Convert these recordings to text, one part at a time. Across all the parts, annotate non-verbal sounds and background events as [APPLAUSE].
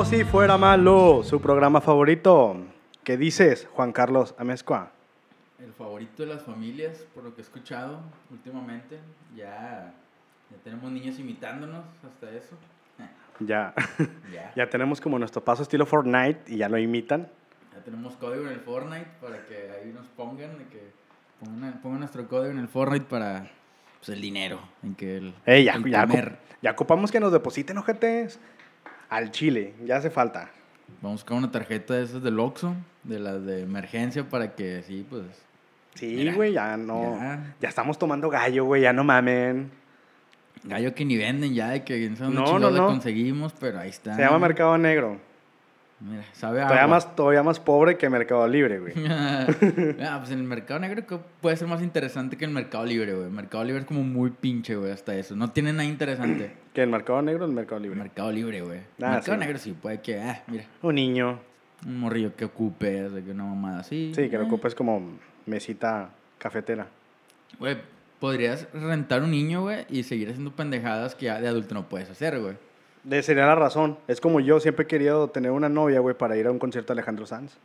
Como si fuera malo, su programa favorito. ¿Qué dices, Juan Carlos Amezcua? El favorito de las familias, por lo que he escuchado últimamente. Ya, ya tenemos niños imitándonos hasta eso. Ya. [LAUGHS] Ya. ya tenemos como nuestro paso estilo Fortnite y ya lo imitan. Ya tenemos código en el Fortnite para que ahí nos pongan, de que pongan, pongan nuestro código en el Fortnite para pues, el dinero, en que el, Ey, ya, el ya, comer. ya ocupamos que nos depositen, ojetes. Al chile, ya hace falta. Vamos con una tarjeta de esas del Oxxo, de las de emergencia, para que sí, pues... Sí, güey, ya no. ya. Ya. estamos tomando gallo, güey, ya no mamen. Gallo que ni venden ya, de que no dónde No, no, no. conseguimos, pero ahí está. Se llama Mercado Negro. Mira, sabe a Todavía agua. más, todavía más pobre que Mercado Libre, güey. [LAUGHS] ah, pues el mercado negro que puede ser más interesante que el mercado libre, güey. El mercado libre es como muy pinche, güey, hasta eso. No tiene nada interesante. [CLEARS THROAT] ¿Que el Mercado Negro o el Mercado El Libre? mercado libre, güey. El Ah, mercado sí. negro sí, puede que, ah, mira, Un niño. un morrillo que ocupe, que una mamada así. Sí, que lo eh. ocupes como mesita cafetera. Güey, podrías rentar un niño, güey, y seguir haciendo pendejadas que ya de adulto no puedes hacer, güey. De sería la razón. Es como yo siempre he querido tener una novia, güey, para ir a un concierto de Alejandro Sanz.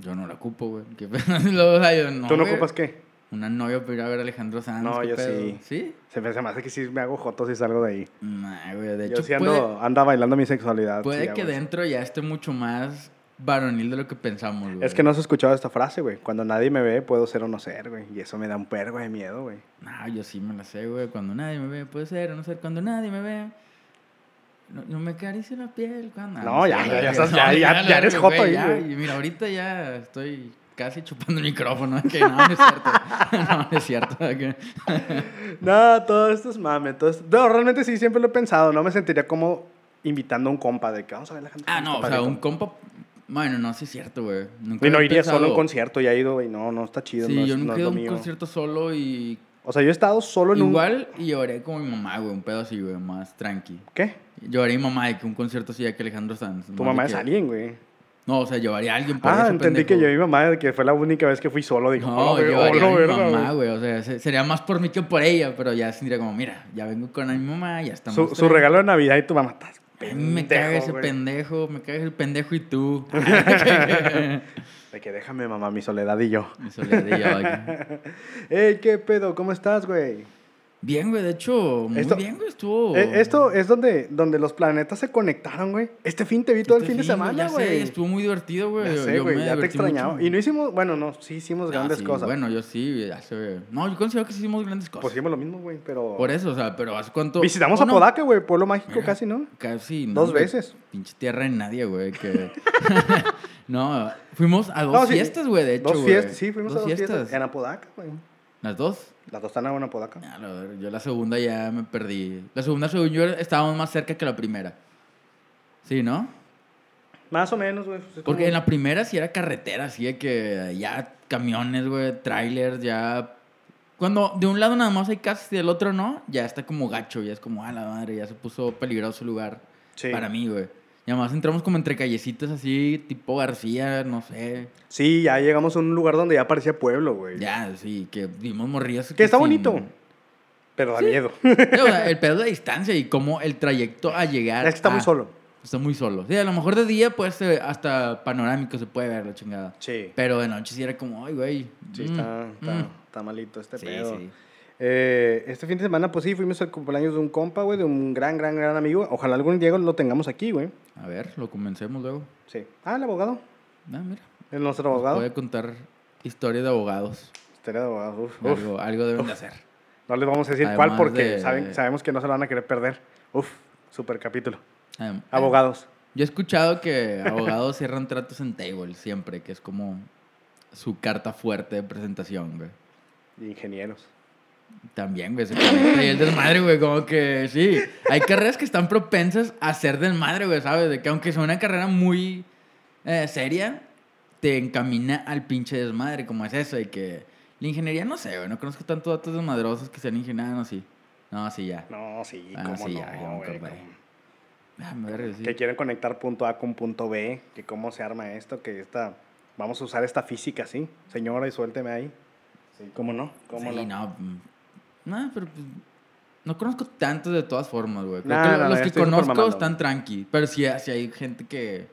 Yo no la ocupo, güey. ¿Qué pedo? [LAUGHS] Luego, o sea, yo no, ¿Tú no güey. ocupas qué? Una novia para ir a ver a Alejandro Sanz. No, ¿qué yo pedo? sí. ¿Sí? Se me, se me hace que sí me hago jotos y salgo de ahí. Nah, güey, de yo hecho sí puede- ando, anda bailando mi sexualidad. Puede sí, que dentro ya esté mucho más varonil de lo que pensamos, güey. Es que no has escuchado esta frase, güey. Cuando nadie me ve, puedo ser o no ser, güey. Y eso me da un pergo de miedo, güey. No, yo sí me la sé, güey. Cuando nadie me ve, puede ser o no ser. Cuando nadie me ve, no, no me acaricia la piel. Cuando... No, ya, ya, ya estás- ya- ya- ya eres joto ahí, ya. güey. Y mira, ahorita ya estoy casi chupando el micrófono. [LAUGHS] Que no, no es cierto. [LAUGHS] no, no es cierto. [LAUGHS] No, todo esto es mame. Todo esto... No, realmente sí, siempre lo he pensado. No me sentiría como invitando a un compa de que vamos a ver la gente. Ah, no, o sea, un compa... Bueno, no, sí es cierto, güey. Nunca Y no iría solo a un concierto, ya he ido, güey. No, no está chido. Sí, no yo nunca he ido a un mío. concierto solo y... O sea, yo he estado solo en un. Igual y lloré como mi mamá, güey. Un pedo así, güey. Más tranqui. ¿Qué? Lloré mi mamá de que un concierto así de que Alejandro Sanz. Tu mamá es que- alguien, güey. No, o sea, llevaría a alguien por Ah, entendí pendejo. que yo y mi mamá, de que fue la única vez que fui solo. Dijo, No, "Hola, llevaría hola, a mi verga, mamá, güey". O sea, se- sería más por mí que por ella, pero ya se diría como, mira, ya vengo con mi mamá, ya estamos. Su, su regalo de Navidad y tu mamá, estás A mí me caga pendejo, ese güey". pendejo, me caga el pendejo y tú. [LAUGHS] [LAUGHS] De que déjame, mamá, mi soledad y yo. Mi soledad, güey. [LAUGHS] Ey, ¿qué pedo? ¿Cómo estás, güey? Bien, güey, de hecho, muy Esto- bien, güey, estuvo. Eh, esto es donde, donde los planetas se conectaron, güey. Este fin te vi todo el Este fin de semana, güey. estuvo muy divertido, güey. Ya sé, güey, ya te extrañaba. mucho. Y no hicimos, bueno, no, sí hicimos Ah, grandes sí, cosas. Bueno, yo sí, hace... No, yo considero que sí hicimos grandes cosas. Pues hicimos lo mismo, güey, pero... Por eso, o sea, pero ¿hace cuánto? Visitamos ¿O a no? Podaca, güey, pueblo mágico Mira, casi, ¿no? Casi, no, Dos veces. Pinche tierra de nadie, güey. Que... [LAUGHS] no, fuimos a dos No, fiestas, güey, de hecho. Dos fiestas, sí, fuimos a dos fiestas. En Apodaca, güey. ¿Las dos? Las dos están en Apodaca. Ah, la verga, yo la segunda ya me perdí. La segunda, según yo, estábamos más cerca que la primera. Sí, ¿no? Más o menos, güey. Es Porque como- en la primera sí era carretera, así de que ya camiones, güey, trailers, ya... Cuando de un lado nada más hay casas y del otro no, ya está como gacho, ya es como, a la madre, ya se puso peligroso el lugar Sí. para mí, güey. Y además entramos como entre callecitas así, tipo García, no sé. Sí, ya llegamos a un lugar donde ya parecía pueblo, güey. Ya, sí, que vimos morrillas. Que está sin- bonito. Pero da miedo. [LAUGHS] Sí, o sea, [LAUGHS] el pedo de distancia y cómo el trayecto a llegar. es que está muy solo. Está muy solo. Sí, a lo mejor de día, pues, eh, hasta panorámico se puede ver la chingada. Sí. Pero de noche sí era como, ay, güey. Sí, mm, está, está, mm". está malito este Sí, pedo. sí. Eh, este fin de semana, pues sí, fuimos al cumpleaños de un compa, güey, de un gran, gran, gran amigo. Ojalá algún día lo tengamos aquí, güey. A ver, lo comencemos luego. Sí. Ah, el abogado. Ah, mira. Es nuestro abogado. Puede contar historia de abogados. Historia de abogado. Uf, uf. Algo, algo deben de hacer. No les vamos a decir cuál porque de- saben, sabemos que no se lo van a querer perder. Uf, super capítulo. Abogados. Yo he escuchado que abogados cierran tratos en table siempre, que es como su carta fuerte de presentación, güey. Ingenieros. También, güey, se conecta y el desmadre, güey, como que sí. Hay carreras que están propensas a ser desmadre, güey, ¿sabes? De que aunque sea una carrera muy eh, seria, te encamina al pinche desmadre, como es eso, de que la ingeniería, no sé, güey, no conozco tantos datos desmadrosos que sean ingenieros, no, sí. No, sí, ya. No, sí, Ah, cómo sí, no, ya, ya me güey, acordé. Ah, sí. Que quieren conectar punto A con punto B, que cómo se arma esto, que esta... Vamos a usar esta física, ¿sí? Señora, y suélteme ahí. Sí, ¿cómo no? ¿Cómo sí, no? no. No, pero pues. No conozco tantos de todas formas, güey. Creo Nah, que no, no, los que conozco están tranqui. Pero sí, sí hay gente que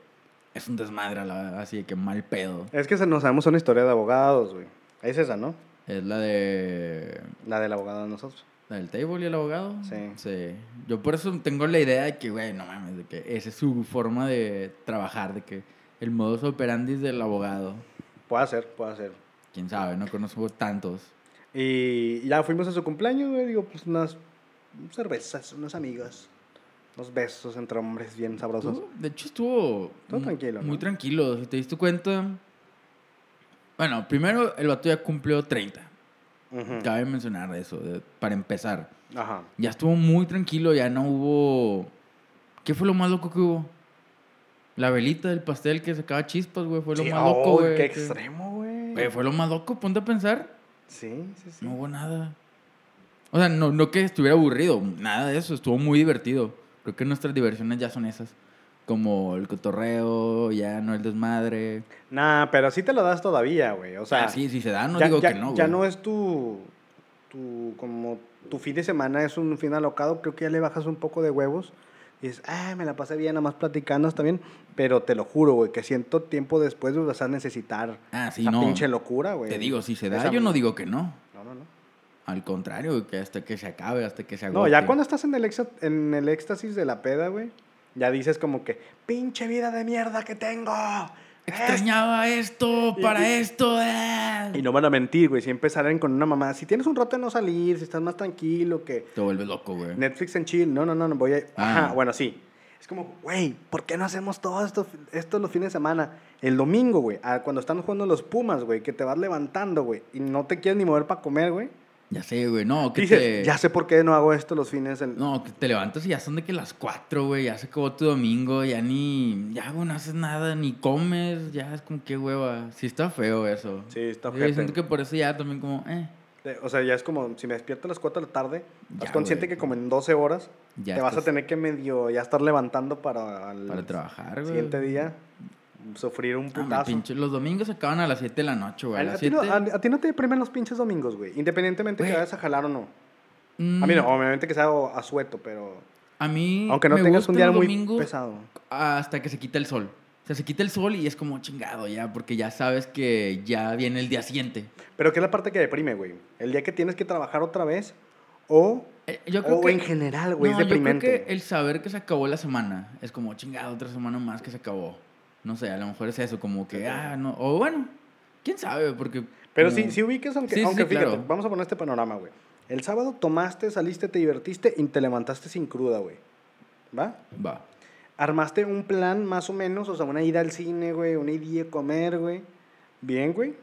es un desmadre, la- así de que mal pedo. Es que se- no sabemos una historia de abogados, güey. Es esa, ¿no? Es la de. La del abogado de nosotros. ¿La del table y el abogado? Sí. Sí. Yo por eso tengo la idea de que, güey, no mames, de que esa es su forma de trabajar, de que el modus operandi del abogado. Puede ser, puede ser. Quién sabe, no conozco tantos. Y ya fuimos a su cumpleaños, güey. Digo, pues unas cervezas, unos amigos. Unos besos entre hombres bien sabrosos. De hecho, estuvo. Todo tranquilo, Muy tranquilo. Si te diste cuenta. Bueno, primero el vato ya cumplió 30. Ujú. Cabe mencionar eso, de- para empezar. Ajá. Ya estuvo muy tranquilo, ya no hubo. ¿Qué fue lo más loco que hubo? La velita del pastel que sacaba chispas, güey. Fue lo Sí, más loco, oh, güey. Qué extremo, güey. Güey, fue lo más loco, ponte a pensar. Sí, sí, sí. No hubo nada. O sea, no, no que estuviera aburrido, nada de eso, estuvo muy divertido. Creo que nuestras diversiones ya son esas. Como el cotorreo, ya no el desmadre. Nah, pero sí te lo das todavía, güey. O sea, Ah, sí, si se da, no ya, digo ya- que no, ya güey. no es tu, tu, como tu fin de semana es un fin alocado. Creo que ya le bajas un poco de huevos. Y dices, ah, me la pasé bien, nada más platicando está bien. Pero te lo juro, güey, que siento tiempo después güey, vas a necesitar Ah, sí, esa no. pinche locura, güey. Te digo, si se da, Esa- yo no digo que no. No, no, no. Al contrario, que hasta que se acabe, hasta que se agote. No, ya cuando estás en el, exa- en el éxtasis de la peda, güey, ya dices como que, pinche vida de mierda que tengo. Extrañaba esto, para y- esto. eh. Y no van a mentir, güey, siempre salen con una mamá. Si tienes un rato de no salir, si estás más tranquilo, que Te vuelves loco, güey. Netflix en chill, no, no, no, no voy a... Ah. Ajá, bueno, sí. Es como, güey, ¿por qué no hacemos todo esto, esto los fines de semana? El domingo, güey, cuando están jugando los Pumas, güey, que te vas levantando, güey, y no te quieres ni mover para comer, güey. Ya sé, güey. No, que Dices, te... ya sé por qué no hago esto los fines. En... No, que te levantas y ya son de que las 4, güey. Ya se acabó tu domingo. Ya ni. Ya, güey, no haces nada. Ni comes. Ya es como que hueva. Sí, está feo eso. Sí, está Yo ojete. siento que por eso ya también, como. Eh. O sea, ya es como, si me despierto a las 4 de la tarde, estás consciente güey. que como en 12 horas Ya te vas a tener que medio ya estar levantando para el Para trabajar, güey. siguiente día sufrir un Ah, putazo. pinche- Los domingos acaban a las 7 de la noche, güey. A a, a ti no, 7. a- ti no te deprimen los pinches domingos, güey. Independientemente que Güey. vayas a jalar o no. Mm, A mí no, obviamente que sea a sueto, pero... A mí. Aunque no me tengas un día muy pesado. Hasta que se quita el sol. O sea, se quita el sol y es como chingado ya. Porque ya sabes que ya viene el día siguiente. Pero ¿qué es la parte que deprime, güey? El día que tienes que trabajar otra vez o, Eh, Yo creo o que. en general, güey, no, es deprimente. Yo creo que el saber que se acabó la semana es como chingado, otra semana más que se acabó. No sé, a lo mejor es eso, como que, ah, no. O bueno, quién sabe, porque. Pero como- sí, sí ubiques, aunque, Sí, sí, aunque sí, fíjate, claro. vamos a poner este panorama, güey. El sábado tomaste, saliste, te divertiste y te levantaste sin cruda, güey. ¿Va? Va. Armaste un plan más o menos, o sea, una ida al cine, güey, una ida a comer, güey. Bien, güey.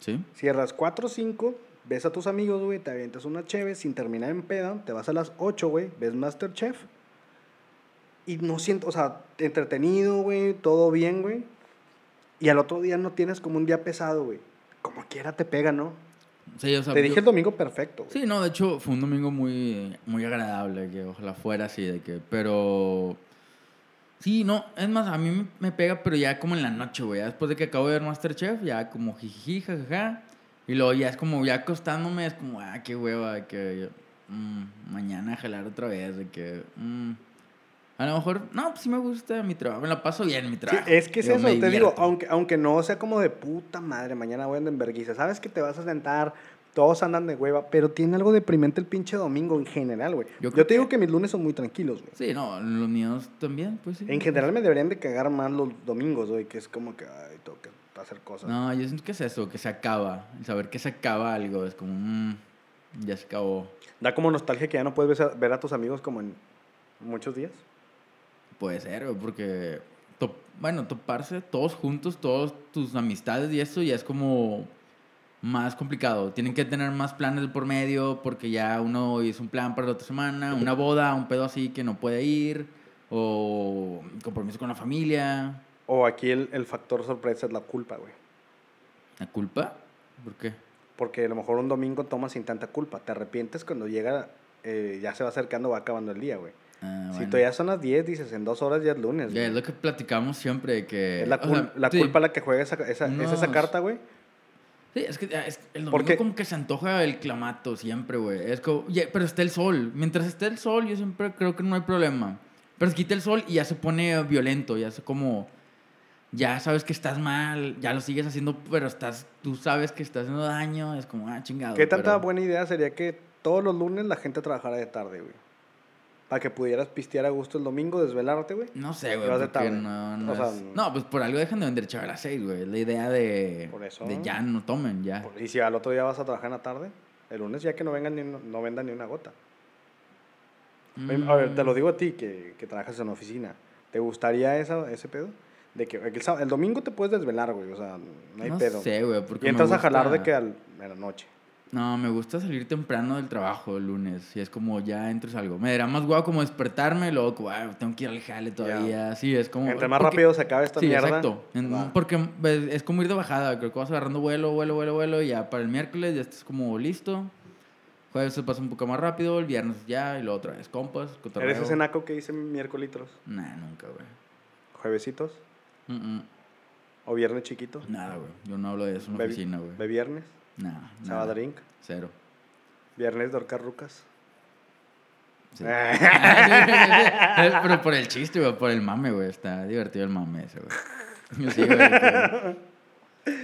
¿Sí? Cierras 4 o 5, ves a tus amigos, güey, te avientas una cheve sin terminar en peda, te vas a las 8, güey, ves Masterchef. Y no siento, o sea, entretenido, güey, todo bien, güey. Y al otro día no tienes como un día pesado, güey. Como quiera te pega, ¿no? Sí, o sea, te yo- dije el domingo perfecto. güey. Sí, no, de hecho fue un domingo muy, muy agradable, que ojalá fuera así, de que, pero... Sí, no, es más, a mí me, pega, pero ya como en la noche, güey, ya después de que acabo de ver Masterchef, ya como jijiji, jajaja, y luego ya es como, ya acostándome, es como, ah, qué hueva, que mm, mañana jalar otra vez, de que... mm, a lo mejor, no, pues sí me gusta mi trabajo, me la paso bien en mi Sí, trabajo. es que es Digo, eso, te digo, aunque, aunque no sea como de puta madre, mañana voy a andar en vergüenza. Sabes que te vas a sentar, todos andan de hueva, pero tiene algo deprimente el pinche domingo en general, güey. Yo te digo que- que mis lunes son muy tranquilos, güey. Sí, no, los míos también, pues sí. En general me deberían de cagar más los domingos, güey, que es como que, ay, tengo que hacer cosas. No, yo siento que es eso, que se acaba. El saber que se acaba algo es como, mm, ya se acabó. Da como nostalgia que ya no puedes ver a, ver a tus amigos como en muchos días. Puede ser, porque, to- bueno, toparse todos juntos, todas tus amistades y eso ya es como más complicado. Tienen que tener más planes por medio porque ya uno hizo un plan para la otra semana, una boda, un pedo así que no puede ir, o compromiso con la familia. O aquí el, el factor sorpresa es la culpa, güey. ¿La culpa? ¿Por qué? Porque a lo mejor un domingo tomas sin tanta culpa. Te arrepientes cuando llega, eh, ya se va acercando, va acabando el día, güey. Ah, Si todavía son las 10, dices, en dos horas ya es lunes. Güey. es lo que platicamos siempre, de que... Es la, o cul- sea, la sí. culpa la que juega esa, esa, es esa carta, güey. Sí, es que es- el domingo Porque- como que se antoja el clamato siempre, güey. Es como, pero está el sol. Mientras esté el sol, yo siempre creo que no hay problema. Pero se quita el sol y ya se pone violento, ya se como... Ya sabes que estás mal, ya lo sigues haciendo, pero estás, tú sabes que estás haciendo daño, es como, ah, chingado. ¿Qué tanta pero- buena idea sería que todos los lunes la gente trabajara de tarde, güey? Para que pudieras pistear a gusto el domingo, desvelarte, güey. No sé, güey, no, no O sea, es- No, pues por algo dejan de vender chave a las 6, güey. La idea de... Por eso. De ya no tomen, ya. Y si al otro día vas a trabajar en la tarde, el lunes ya que no vengan ni, no vendan ni una gota. A ver, te lo Mm, digo a ti que, que trabajas en oficina. ¿Te gustaría esa, ese pedo? De que el, sábado- el domingo te puedes desvelar, güey. O sea, no hay No pedo. sé, güey, y entras a jalar de que al, en la noche. No, me gusta salir temprano del trabajo el lunes. Y es como ya entro y salgo. Me dará más guau como despertarme luego, como, "Ah, tengo que ir al jale todavía. Sí, es como. Entre más porque- rápido se acabe esta sí, mierda. exacto. Porque es como ir de bajada. Creo que vas agarrando vuelo, vuelo, vuelo, vuelo. Y ya para el miércoles ya estás como listo. Jueves se pasa un poco más rápido. El viernes ya. Y luego otra vez compas. cotorreo. ¿Eres ese naco que dice miércoles? Nah, nunca, güey. ¿Juevesitos? Mm, mm. ¿O viernes chiquito? Nada, güey. Yo no hablo de eso en la ¿Ve- oficina, güey. ¿Ve viernes? Nah, ¿Sábado drink? Cero. ¿Viernes de horcar rucas? Sí. [LAUGHS] Pero por el chiste, güey, por el mame, güey. Está divertido el mame ese, güey. Sí, güey. que-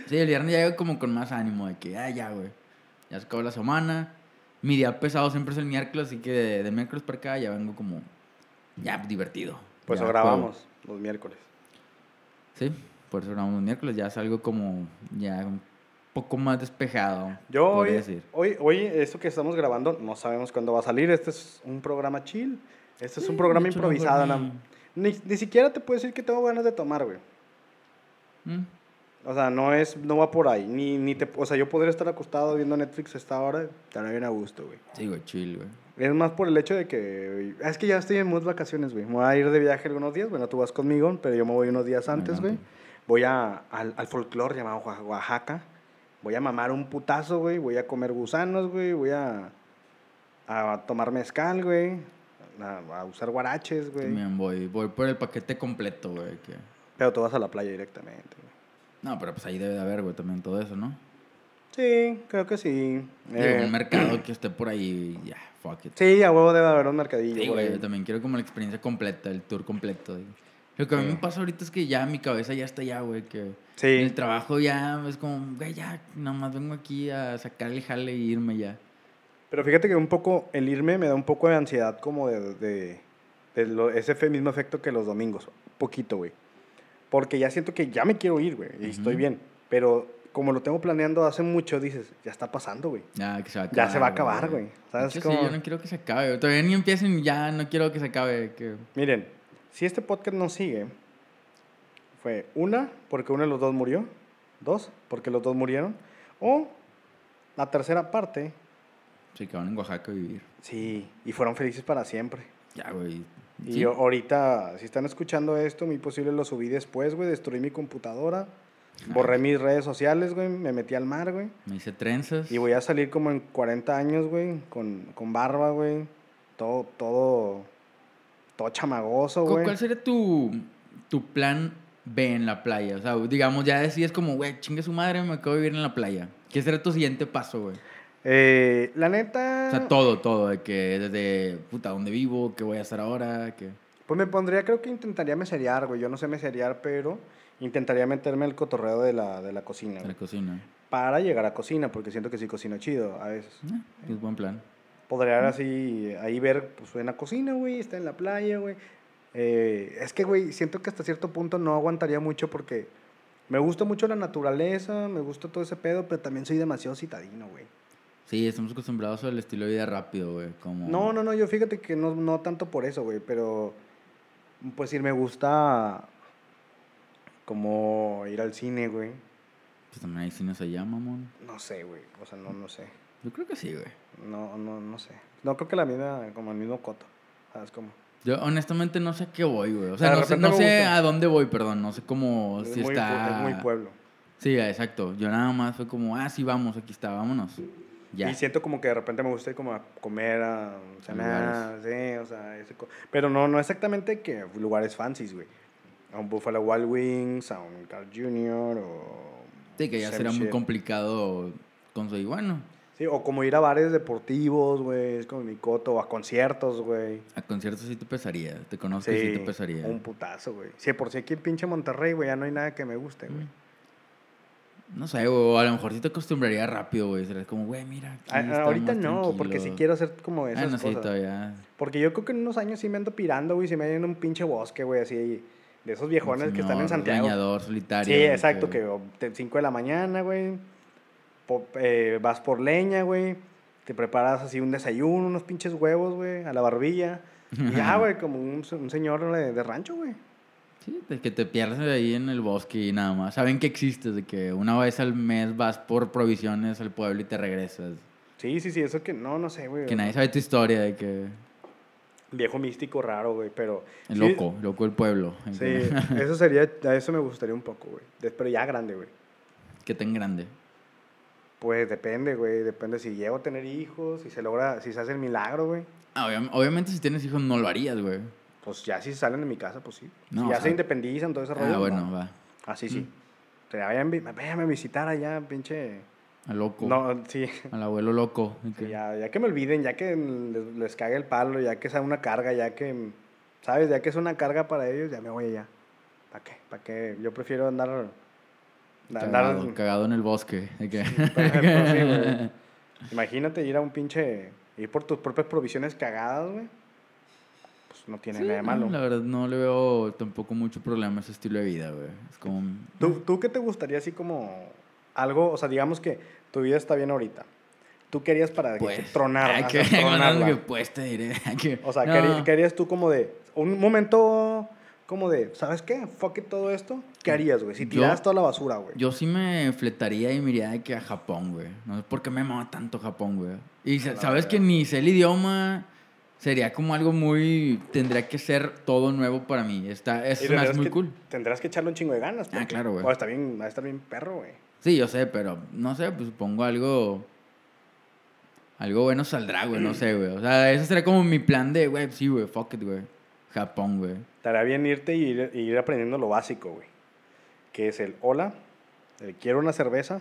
Sí, el viernes ya llego como con más ánimo de que, ah, ya, güey. Ya se acabó la semana. Mi día pesado siempre es el miércoles, así que de, de miércoles para acá ya vengo como, ya, divertido. Pues Ya lo grabamos los miércoles. Sí, por eso grabamos miércoles. Ya salgo como, ya poco más despejado. Yo hoy, decir. hoy, hoy, esto que estamos grabando, no sabemos cuándo va a salir. Este es un programa chill. Este es un programa improvisado. na- Ni, ni siquiera te puedo decir que tengo ganas de tomar, güey. Mm. O sea, no es, no va por ahí. Ni, ni te, o sea, yo podría estar acostado viendo Netflix a esta hora, estaría bien a gusto, güey. Sí, güey, chill, güey. Es más por el hecho de que, es que ya estoy en muchas vacaciones, güey. Me voy a ir de viaje algunos días. Bueno, tú vas conmigo, pero yo me voy unos días antes, güey. Voy a, al, al folclore llamado Oaxa- Oaxaca. Voy a mamar un putazo, güey. Voy a comer gusanos, güey. Voy a, a tomar mezcal, güey. A, a usar guaraches, güey. También voy, voy por el paquete completo, güey. Que... Pero tú vas a la playa directamente, güey. No, pero pues ahí debe de haber, güey, también todo eso, ¿no? Sí, creo que sí. Digo, Eh, un mercado que esté por ahí, ya, fuck it. Sí, a huevo debe haber un mercadillo. Sí, güey, yo también quiero como la experiencia completa, el tour completo. güey. Lo que a mí me pasa ahorita es que ya mi cabeza ya está ya, güey, que Sí. el trabajo ya es como, güey, ya, nada más vengo aquí a sacar el jale y irme ya. Pero fíjate que un poco, el irme me da un poco de ansiedad como de, de, de lo- ese mismo efecto que los domingos. Poquito, güey. Porque ya siento que ya me quiero ir, güey. Y estoy Ujú. bien. Pero como lo tengo planeando hace mucho, dices, ya está pasando, güey. Ya, que se va a Ya acabar. se va a acabar, güey. ¿Sabes cómo? Sí, yo no quiero que se acabe. Todavía ni empiecen, ya no quiero que se acabe. Que... Miren, si este podcast no sigue, fue una, porque uno de los dos murió. Dos, porque los dos murieron. O la tercera parte, Se quedaron en Oaxaca a vivir. sí, y fueron felices para siempre. Ya, güey. Y Sí. yo ahorita, si están escuchando esto, muy posible lo subí después, güey. Destruí mi computadora. Borré mis redes sociales, güey. Me metí al mar, güey. Me hice trenzas. Y voy a salir como en 40 años, güey. Con, con barba, güey. Todo, todo, todo chamagoso, ¿Cu- güey. ¿Cuál sería tu, tu plan B en la playa? O sea, digamos, ya decides como, güey, chingue su madre, me acabo de vivir en la playa. ¿Qué será tu siguiente paso, güey? Eh, la neta... O sea, todo, todo, de que desde, puta, ¿dónde vivo? ¿Qué voy a hacer ahora? ¿Qué? Pues me pondría, creo que intentaría meserear, güey. Yo no sé meserear, pero intentaría meterme al cotorreo de la, de la cocina, güey. la cocina. Para llegar a cocina, porque siento que sí cocino chido a veces. Eh, es buen plan. Podría así, ahí ver, pues en la cocina, güey, está en la playa, güey. Eh, es que, güey, siento que hasta cierto punto no aguantaría mucho porque me gusta mucho la naturaleza, me gusta todo ese pedo, pero también soy demasiado citadino, güey. Sí, estamos acostumbrados al estilo de vida rápido, güey. Como... No, no, no, yo fíjate que no, no tanto por eso, güey, pero pues sí me gusta como ir al cine, güey. Pues también hay cines allá, mamón. No sé, güey, o sea, no, no sé. Yo creo que sí, güey. No, no, no sé. No creo que la misma, como el mismo coto, ¿sabes cómo? Yo honestamente no sé a qué voy, güey. O sea, no sé, no sé a dónde voy, perdón. No sé cómo, Es si muy, está... es muy pueblo. Sí, exacto. Yo nada más fue como, ah, sí, vamos, aquí está, vámonos. Ya. Y siento como que de repente me gusta ir como a comer, a cenar, sí, o sea, ese co- pero no, no exactamente que lugares fancies, güey. A un Buffalo Wild Wings, a un Carl Jr. o Sí, que ya será muy complicado conseguir. Bueno, Sí, o como ir a bares deportivos, güey, es como mi coto, o a conciertos, güey. a conciertos sí te pesaría. Te conozco y sí te pesaría. un putazo, güey. Sí, por si aquí en pinche Monterrey, güey, ya no hay nada que me guste, güey. No sé, güey, a lo mejor sí te acostumbraría rápido, güey. Sería como, güey, mira. A- ahorita no, porque sí tranquilos. quiero hacer como esas Ah, no, sí, cosas. todavía. Porque yo creo que en unos años sí me ando pirando, güey, si me en un pinche bosque, güey, así, de esos viejones que están en Santiago. leñador solitario. Sí, exacto, que 5 de la mañana, güey, po- eh, vas por leña, güey, te preparas así un desayuno, unos pinches huevos, güey, a la barbilla. Y ya, güey, como un, un señor de, de rancho, güey. Sí, de que te pierdes ahí en el bosque y nada más. Saben que existes, de que una vez al mes vas por provisiones al pueblo y te regresas. Sí, sí, sí, eso que no, no sé, güey. Que nadie sabe tu historia, de que. Viejo místico raro, güey, pero... El sí, loco, loco del pueblo. Sí, [LAUGHS] eso sería, a eso me gustaría un poco, güey. Pero ya grande, güey. que tan grande. Pues depende, güey, depende si llego a tener hijos, si se logra, si se hace el milagro, güey. Ah, obvia- obviamente, si tienes hijos, no lo harías, güey. Pues ya si salen de mi casa, pues sí. No, si ya sea- se independizan, todo ese rollo. Ah, bueno, no. va. Así sí. Mm. O sea, vayan, vayan a visitar allá, pinche... Al loco. No, sí. [LAUGHS] Al abuelo loco. Sí, ya, ya que me olviden, ya que les, les cague el palo, ya que sea una carga, ya que, ¿sabes? Ya que es una carga para ellos, ya me voy allá. ¿Para qué? ¿Para qué? Yo prefiero andar... andar Cagado, cagado en el bosque. de que- por ejemplo, sí. [LAUGHS] Imagínate ir a un pinche... Ir por tus propias provisiones cagadas, güey. Pues no tiene Sí, nada de no, malo. La verdad, no le veo tampoco mucho problema a ese estilo de vida, güey. Es como. ¿Tú, ¿Tú qué te gustaría así como algo, o sea, digamos que tu vida está bien ahorita? ¿Tú querías para Pues, que tronar? Que, tronarla? que pues te diré. que- O sea, no, querí- querías tú como de, un momento como de, ¿sabes qué? Fuck it, todo esto. ¿Qué harías, güey? Si tiraras toda la basura, güey. Yo sí me fletaría y me iría de que a Japón, güey. No sé por qué me mama tanto Japón, güey. Y sabes que ni sé el idioma. Sería como algo muy. Tendría que ser todo nuevo para mí. Está, hace muy que- cool. Tendrás que echarle un chingo de ganas. Ah, porque- claro, güey. O está bien, va a estar bien perro, güey. Sí, yo sé, pero no sé, pues supongo algo. Algo bueno saldrá, güey, no [CLEARS THROAT] sé, güey. O sea, ese sería como mi plan de, güey, sí, güey, fuck it, güey. Japón, güey. Estaría bien irte y ir, y ir aprendiendo lo básico, güey. Que es el hola, el quiero una cerveza,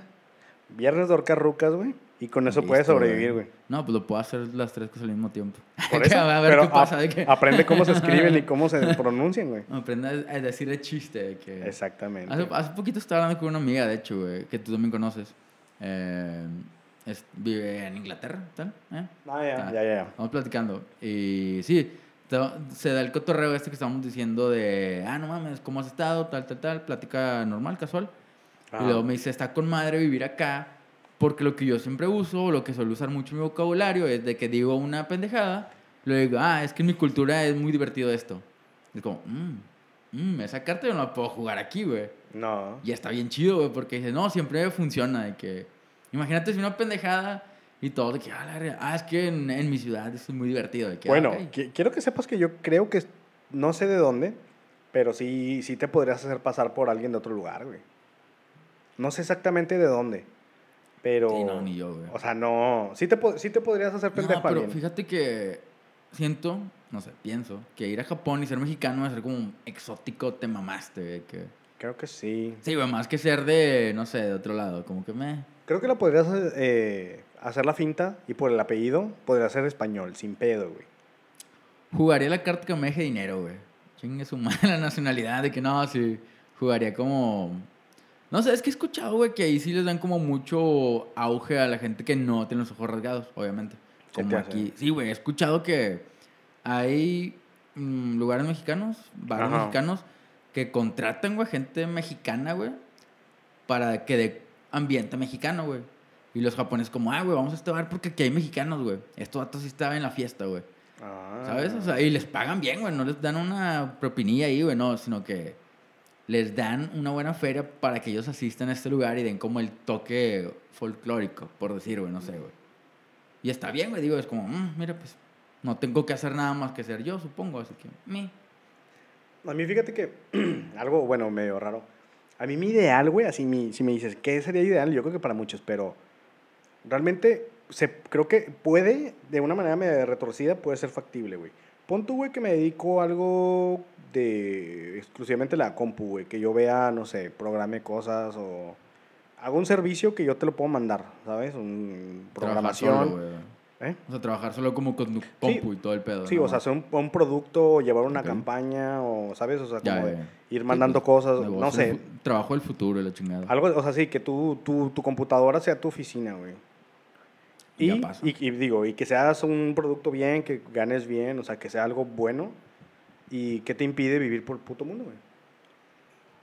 viernes de horcar rucas, güey. Y con eso puedes Listo, sobrevivir, güey. No, pues lo puedo hacer las tres cosas al mismo tiempo. Por [LAUGHS] eso, a ver pero qué pasa. de que... aprende cómo se escriben y [LAUGHS] cómo se pronuncian, güey. Aprende a a decir el chiste. de que... Exactamente. Hace, hace poquito estaba hablando con una amiga, de hecho, güey, que tú también conoces. Eh, es- vive en Inglaterra, ¿tal? ¿Eh? Ah, ya, Ah. ya, ya, ya. Vamos platicando. Y sí, se da el cotorreo este que estábamos diciendo de, ah, no mames, ¿cómo has estado? Tal, tal, tal. Plática normal, casual. Ajá. Y luego me dice, está con madre vivir acá, porque lo que yo siempre uso, o lo que suelo usar mucho en mi vocabulario, es de que digo una pendejada, le digo, ah, es que en mi cultura es muy divertido esto. Y es como, mmm, mmm, esa carta yo no la puedo jugar aquí, güey. No. Y está bien chido, güey, porque dice, no, siempre funciona. De que, imagínate si una pendejada y todo, de que, ah, ah, es que en, en mi ciudad es muy divertido. De que, ah, Bueno, qui- quiero que sepas que yo creo que, no sé de dónde, pero sí, sí te podrías hacer pasar por alguien de otro lugar, güey. No sé exactamente de dónde, pero... Sí, no, ni yo, güey. O sea, no... Sí te, po- sí te podrías hacer pendejo No, pero alguien. fíjate que siento, no sé, pienso, que ir a Japón y ser mexicano va a ser como un exótico, te mamaste, güey, que... Creo que sí. Sí, güey, más que ser de, no sé, de otro lado, como que me... Creo que lo podrías eh, hacer la finta y por el apellido podrías ser español, sin pedo, güey. Jugaría la carta que me deje dinero, güey. Chingue su [LAUGHS] madre la nacionalidad, de que no, sí, jugaría como... No sé, es que he escuchado, güey, que ahí sí les dan como mucho auge a la gente que no tiene los ojos rasgados, obviamente. ¿Qué Como aquí. Sí, güey, he escuchado que hay mm, lugares mexicanos, bares Ajá. mexicanos, que contratan, güey, gente mexicana, güey, para que dé ambiente mexicano, güey. Y los japoneses como, ah, güey, vamos a este bar porque aquí hay mexicanos, güey. Estos datos sí estaban en la fiesta, güey. Ah. ¿Sabes? O sea, y les pagan bien, güey. No les dan una propinilla ahí, güey, no, sino que les dan una buena feria para que ellos asistan a este lugar y den como el toque folclórico, por decir, güey, no sé, güey. Y está bien, güey, digo, es como, "Mm, mira, pues no tengo que hacer nada más que ser yo, supongo, así que, mi. A mí fíjate que [CLEARS THROAT] algo, bueno, medio raro. A mí mi ideal, güey, así mi, si me dices, ¿qué sería ideal? Yo creo que para muchos, pero realmente se, creo que puede, de una manera medio retorcida, puede ser factible, güey. Pon tú, güey, que me dedico a algo de exclusivamente la compu, güey, que yo vea, no sé, programe cosas o hago un servicio que yo te lo puedo mandar, ¿sabes? Un programación. solo. ¿eh? O sea, trabajar solo como con tu compu y todo el pedo. Sí, ¿no? o sea, hacer un, un producto, o llevar una campaña, o, ¿sabes? O sea, Ya, como de ya. ir Sí, mandando pues, cosas, no sé. Trabajo del futuro la chingada. Algo, o sea, sí, que tu, tu, tu computadora sea tu oficina, güey. Y Y, y, y digo, y que seas un producto bien, que ganes bien, o sea, que sea algo bueno. ¿Y qué te impide vivir por el puto mundo, güey?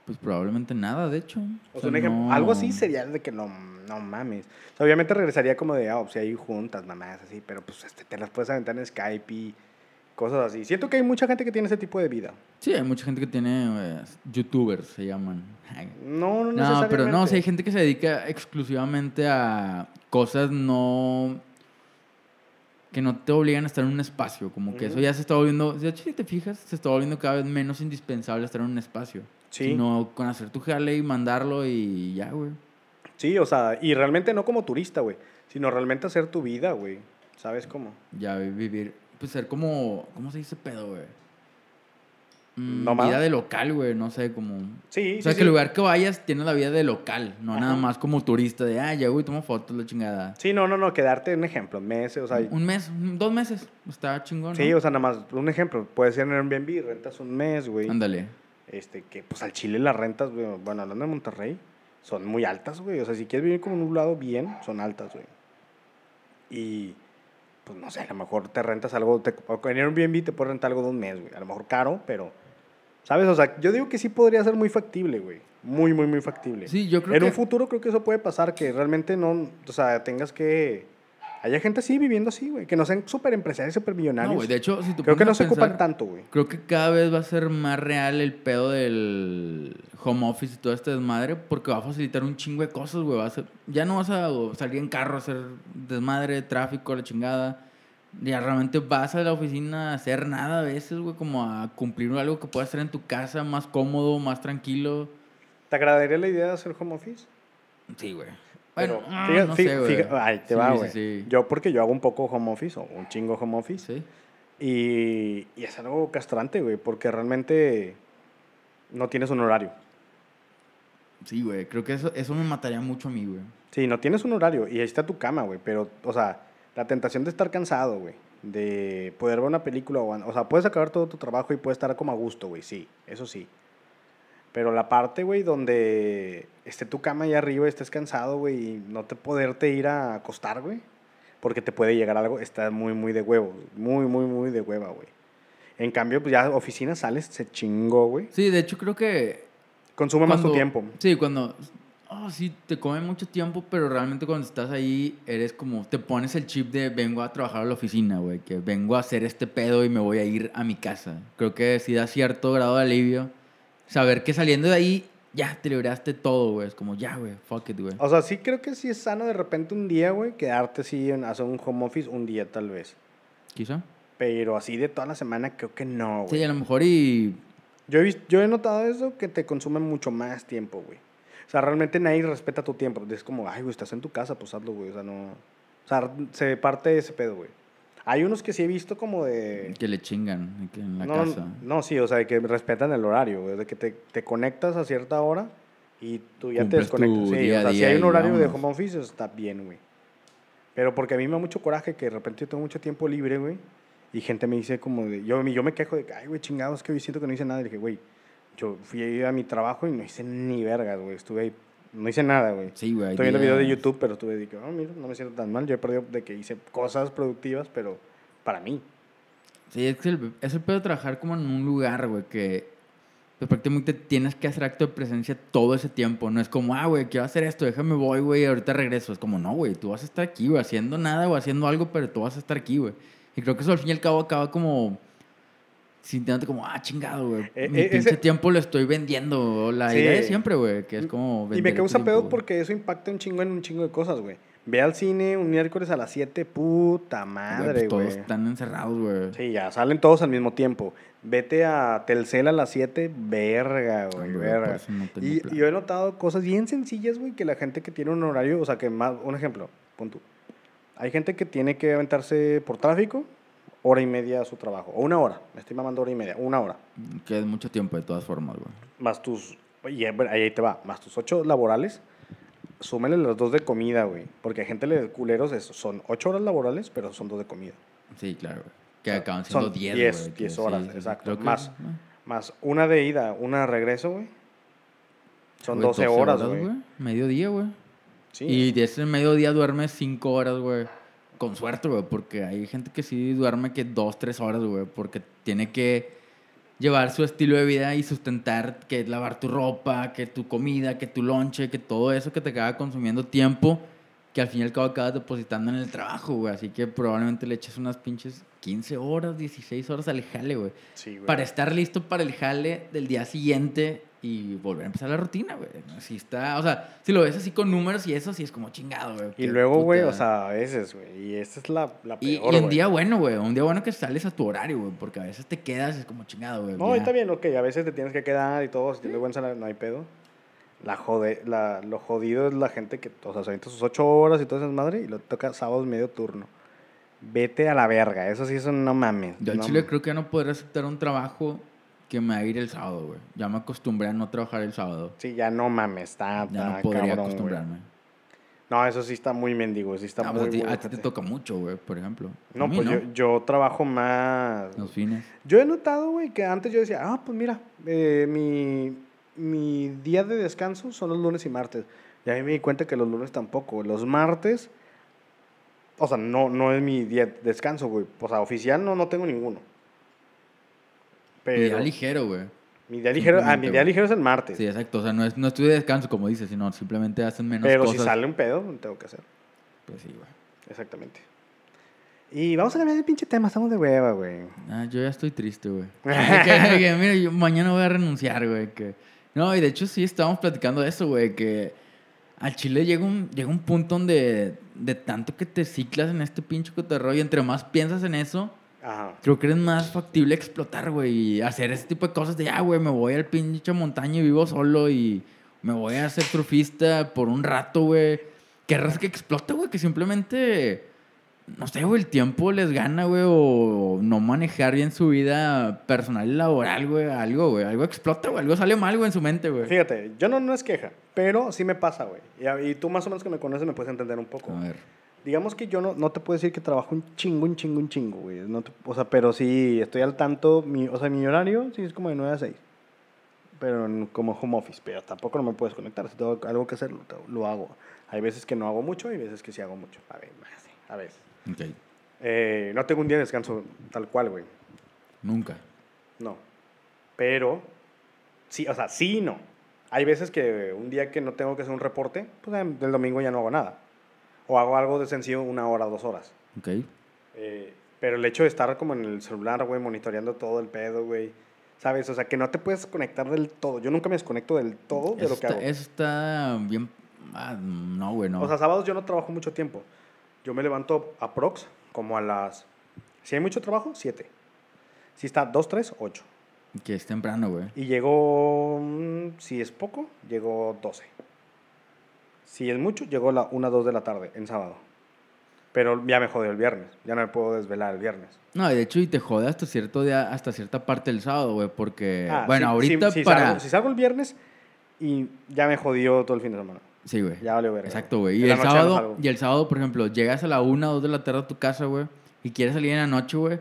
Pues probablemente nada, de hecho. O sea, un ejemplo, no- algo así sería de que no, no mames. O sea, obviamente regresaría como de, ah, pues, si hay juntas, mamás, así, pero pues este, te las puedes aventar en Skype y cosas así. Siento que hay mucha gente que tiene ese tipo de vida. Sí, hay mucha gente que tiene eh, youtubers, se llaman. No, no, No, pero no, o sea, hay necesariamente. gente que se dedica exclusivamente a cosas no... que no te obligan a estar en un espacio, como que eso ya se está volviendo, de hecho si te fijas, se está volviendo cada vez menos indispensable estar en un espacio. Sí. Sino con hacer tu jale y mandarlo y ya, güey. Sí, o sea, y realmente no como turista, güey, sino realmente hacer tu vida, güey. ¿Sabes cómo? Ya vi- vivir, pues ser como, ¿cómo se dice pedo, güey? Mm, vida de local, güey, no sé, como... Sí, O sea, sí, que el lugar que vayas tiene la vida de local, no nada más como turista de, ah, ya, güey, tomo fotos, la chingada. Sí, no, no, no, quedarte un ejemplo, meses, o sea, Un mes, dos meses, está chingón, sí, ¿no? o sea, nada más, un ejemplo, puede ser en Airbnb, rentas un mes, güey. Ándale. Este, que pues al Chile las rentas, güey, bueno, hablando de Monterrey, son muy altas, güey. O sea, si quieres vivir como en un lado bien, son altas, güey. Y, pues no sé, a lo mejor te rentas algo, te, en Airbnb te puedes rentar algo de un mes, güey. A lo mejor caro, pero, ¿sabes? O sea, yo digo que sí podría ser muy factible, güey. Muy, muy, muy factible. Sí, yo creo en que... un futuro creo que eso puede pasar, que realmente no, o sea, tengas que... Haya gente así viviendo así, güey. Que no sean súper empresarios, súper millonarios. No, güey, de hecho, si tú creo que no se ocupan tanto, güey. Creo que cada vez va a ser más real el pedo del home office y todo este desmadre porque va a facilitar un chingo de cosas, güey. Va a ser- ya no vas a salir en carro a hacer desmadre, tráfico, la chingada. Ya realmente vas a la oficina a hacer nada a veces, güey, como a cumplir algo que puedas hacer en tu casa más cómodo, más tranquilo. ¿Te agradaría la idea de hacer home office? Sí, güey. Pero, Bueno, ah, fíjate, no fí- sé, güey. fíjate- ay, te Sí, va, sí, güey. sí. Yo porque yo hago un poco home office o un chingo home office. Sí. Y, y es algo castrante, güey, porque realmente no tienes un horario. Sí, güey. Creo que eso, eso me mataría mucho a mí, güey. Sí, no tienes un horario y ahí está tu cama, güey, pero, o sea, la tentación de estar cansado, güey, de poder ver una película, o, o sea, puedes acabar todo tu trabajo y puedes estar como a gusto, güey, sí, eso sí. Pero la parte, güey, donde esté tu cama ahí arriba, estés cansado, güey, y no te poderte ir a acostar, güey, porque te puede llegar algo, está muy, muy de huevo, muy, muy, muy de hueva, güey. En cambio, pues ya oficina sales, se chingó, güey. Sí, de hecho creo que Consume más tu tiempo. Sí, cuando. Oh, sí, te come mucho tiempo, pero realmente cuando estás ahí, eres como. Te pones el chip de vengo a trabajar a la oficina, güey. Que vengo a hacer este pedo y me voy a ir a mi casa. Creo que sí da cierto grado de alivio. Saber que saliendo de ahí, ya te libraste todo, güey. Es como, ya, güey, fuck it, güey. O sea, sí creo que sí es sano de repente un día, güey, quedarte así en hacer un home office un día tal vez. Quizá. Pero así de toda la semana creo que no, güey. Sí, a lo mejor y. Yo, he vis- yo he notado eso que te consume mucho más tiempo, güey. O sea, realmente nadie respeta tu tiempo. Es como, ay, güey, estás en tu casa, pues hazlo, güey. O sea, no... O sea, se parte de ese pedo, güey. Hay unos que sí he visto como de... Que le chingan que en la no, casa. no, sí, o sea, de que respetan el horario. De que te, te conectas a cierta hora y tú ya te Cumples tu desconectas. Sí, día o sea, si día hay un horario de home office, está bien, güey. Pero porque a mí me da mucho coraje que de repente yo tengo mucho tiempo libre, güey. Y gente me dice como de... Yo, yo me quejo de que, ay, güey, chingados, que hoy siento que no hice nada. Y dije, güey, yo fui a mi trabajo y no hice ni vergas, güey. Estuve ahí, no hice nada, güey. Sí, güey. Estoy viendo videos de YouTube, pero estuve de que, oh, mira, no me siento tan mal. Yo he perdido de que hice cosas productivas, pero para mí. Sí, es, que el, es el pedo de trabajar como en un lugar, güey, que pues, prácticamente tienes que hacer acto de presencia todo ese tiempo. No es como, ah, güey, quiero hacer esto, déjame voy, güey, ahorita regreso. Es como, no, güey, tú vas a estar aquí, güey, haciendo nada o haciendo algo, pero tú vas a estar aquí, güey. Y creo que eso al fin y al cabo acaba como sintiéndote como, ah, chingado, güey. Eh, Mi eh, pinche ese- tiempo lo estoy vendiendo. La Sí. idea de siempre, güey, que es como. Y me causa tiempo, pedo porque eso impacta un chingo en un chingo de cosas, güey. Ve al cine un miércoles a las 7, puta Güey, madre, pues, güey. todos están encerrados, güey. Sí, ya, salen todos al mismo tiempo. Vete a Telcel a las 7, verga, güey, verga. no Y, plan. yo he notado cosas bien sencillas, güey, que la gente que tiene un horario, o sea, que más, un ejemplo, pon tú. Hay gente que tiene que aventarse por tráfico, hora y media a su trabajo, o una hora, me estoy mamando hora y media, una hora, Que es mucho tiempo, de todas formas, güey. más tus, y ahí te va, más tus ocho laborales, súmele los dos de comida, güey. Porque hay gente de culeros, es- son ocho horas laborales, pero son dos de comida. Sí, claro, güey. Que acaban siendo son 10, 10, güey. que 10 sí, horas, sí, exacto. que- Más. Más una de ida, una de regreso, güey. Son güey, 12, horas, güey. Mediodía, güey. Sí. Y de ese mediodía duermes 5 horas, güey. Con suerte, güey, porque hay gente que sí duerme que 2, 3 horas, güey, porque tiene que llevar su estilo de vida y sustentar que es lavar tu ropa, que tu comida, que tu lonche, que todo eso que te acaba consumiendo tiempo que al fin y al cabo acabas depositando en el trabajo, güey. Así que probablemente le eches unas pinches 15 horas, 16 horas al jale, güey. Sí, güey. Para estar listo para el jale del día siguiente y volver a empezar la rutina, güey. Así está, o sea, si lo ves así con números y eso, sí es como chingado, güey. Y luego, güey, o sea, a veces, güey. Y esta es la, la Y, peor, y un güey. día bueno, güey. Un día bueno que sales a tu horario, güey. Porque a veces te quedas, es como chingado, güey. No, ya. está bien, ok. A veces te tienes que quedar y todo. Si tienes buen salario, no hay pedo. La jode, la, lo jodido es la gente que, o sea, se sus ocho horas y todo eso es madre y lo toca sábados medio turno. Vete a la verga. Eso sí, eso no mames. Yo al no chile mames. creo que ya no podré aceptar un trabajo que me haga ir el sábado, güey. Ya me acostumbré a no trabajar el sábado. Sí, ya no mames. Está, Ya no podría cabrón, acostumbrarme. No, eso sí está muy mendigo. Sí está No, muy, pues a ti, muy a ti te toca mucho, güey, por ejemplo. A No, mí pues Yo, yo trabajo más. Los fines. Yo he notado, güey, que antes yo decía, ah, pues mira, eh, mi, mi día de descanso son los lunes y martes. Y ahí me di cuenta que los lunes tampoco. Los martes, o sea, no, no es mi día de descanso, güey. O sea, oficial no, no tengo ninguno. Pero Y ya ligero, güey. mi día ligero, ah, mi día güey. ligero es el martes. Sí, exacto. O sea, no, es, no estoy de descanso, como dices, sino simplemente hacen menos pero cosas. si sale un pedo, tengo que hacer. Pues sí, güey. Exactamente. Y vamos a cambiar de pinche tema, estamos de hueva, güey. Ah, yo ya estoy triste, güey. [LAUGHS] mira, yo mañana voy a renunciar, güey. Que... No, y de hecho sí estábamos platicando de eso, güey. Que al Chile llega un, llega un punto donde de tanto que te ciclas en este pinche cotorreo y entre más piensas en eso, Ajá. creo que es más factible explotar, güey. Y hacer ese tipo de cosas de, ah, güey, me voy al pinche montaña y vivo solo y me voy a hacer surfista por un rato, güey. Que raza que explota, güey, que simplemente, no sé, güey, el tiempo les gana, güey, o no manejar bien su vida personal y laboral, güey, algo, güey, algo explota, güey, algo sale mal, güey, en su mente, güey. Fíjate, yo no, no es queja, pero sí me pasa, güey. Y, y tú más o menos que me conoces me puedes entender un poco. A ver, Digamos que yo no, no te puedo decir que trabajo un chingo, un chingo, un chingo, güey. No te- o sea, pero sí estoy al tanto. Mi, o sea, mi horario sí es como de 9 a 6. Pero en- como home office. Pero tampoco no me puedes conectar. Si tengo algo que hacer, lo, lo hago. Hay veces que no hago mucho y veces que sí hago mucho. A ver, a veces. ok, Eh, no tengo un día de descanso tal cual, güey. nunca. No. Pero, sí, o sea, sí y no. Hay veces que un día que no tengo que hacer un reporte, pues el domingo ya no hago nada. O hago algo de sencillo una hora, dos horas. Ok, Eh, pero el hecho de estar como en el celular, güey, monitoreando todo el pedo, güey. ¿Sabes? O sea, que no te puedes conectar del todo. Yo nunca me desconecto del todo de eso lo que está, hago. eso está bien, ah, no, güey, no. O sea, sábados yo no trabajo mucho tiempo. Yo me levanto a prox como a las... Si hay mucho trabajo, 7. Si está 2, 3, 8. que es temprano, güey. Y llego, mm, si es poco, llego 12. Si es mucho, llego a la 1, 2 de la tarde en sábado. Pero ya me jodió el viernes. Ya no me puedo desvelar el viernes. No, de hecho, y te jode hasta cierto día, hasta cierta parte del sábado, güey, porque, Ah, bueno, sí, ahorita sí, para... Salgo, si salgo el viernes y ya me jodió todo el fin de semana. Sí, güey. Ya valió verga. Exacto, güey. Y el sábado, y el sábado, por ejemplo, llegas a la una o dos de la tarde a tu casa, güey, y quieres salir en la noche, güey,